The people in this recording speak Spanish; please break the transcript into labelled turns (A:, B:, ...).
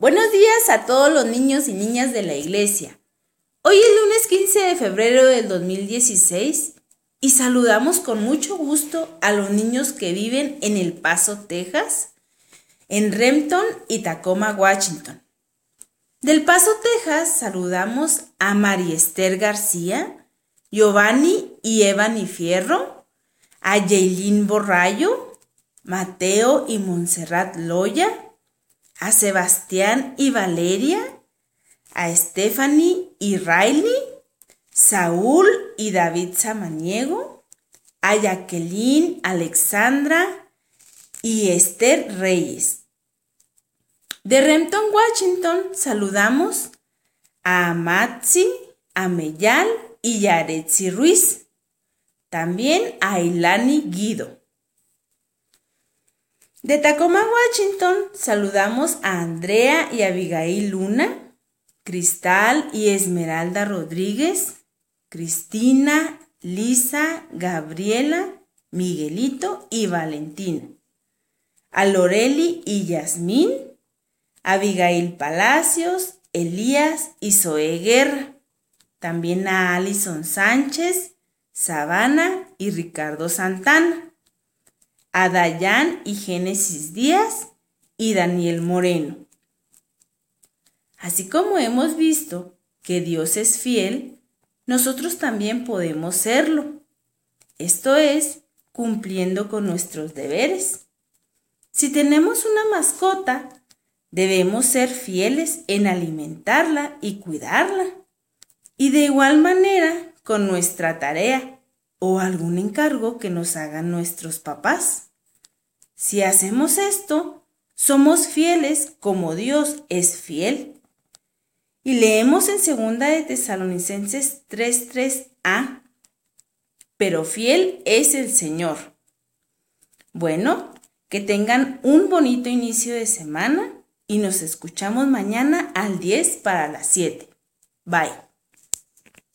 A: Buenos días a todos los niños y niñas de la iglesia. Hoy es lunes 15 de febrero del 2016 y saludamos con mucho gusto a los niños que viven en El Paso, Texas, en Renton y Tacoma, Washington. Del Paso, Texas, saludamos a María Esther García, Giovanni y Evany Fierro, a Jaylin Borrayo, Mateo y Montserrat Loya, a Sebastián y Valeria, a Stephanie y Riley, Saúl y David Samaniego, a Jacqueline, Alexandra y Esther Reyes. De Renton, Washington, saludamos a Matzi, a Meyal y Yaretsi Ruiz. También a Ilani Guido. De Tacoma, Washington, saludamos a Andrea y Abigail Luna, Cristal y Esmeralda Rodríguez, Cristina, Lisa, Gabriela, Miguelito y Valentina. A Loreli y Yasmín, Abigail Palacios, Elías y Zoe Guerra. También a Alison Sánchez, Sabana y Ricardo Santana a Dayan y Génesis Díaz y Daniel Moreno. Así como hemos visto que Dios es fiel, nosotros también podemos serlo. Esto es, cumpliendo con nuestros deberes. Si tenemos una mascota, debemos ser fieles en alimentarla y cuidarla. Y de igual manera con nuestra tarea, o algún encargo que nos hagan nuestros papás. Si hacemos esto, somos fieles como Dios es fiel. Y leemos en segunda de Tesalonicenses 3:3a, pero fiel es el Señor. Bueno, que tengan un bonito inicio de semana y nos escuchamos mañana al 10 para las 7. Bye.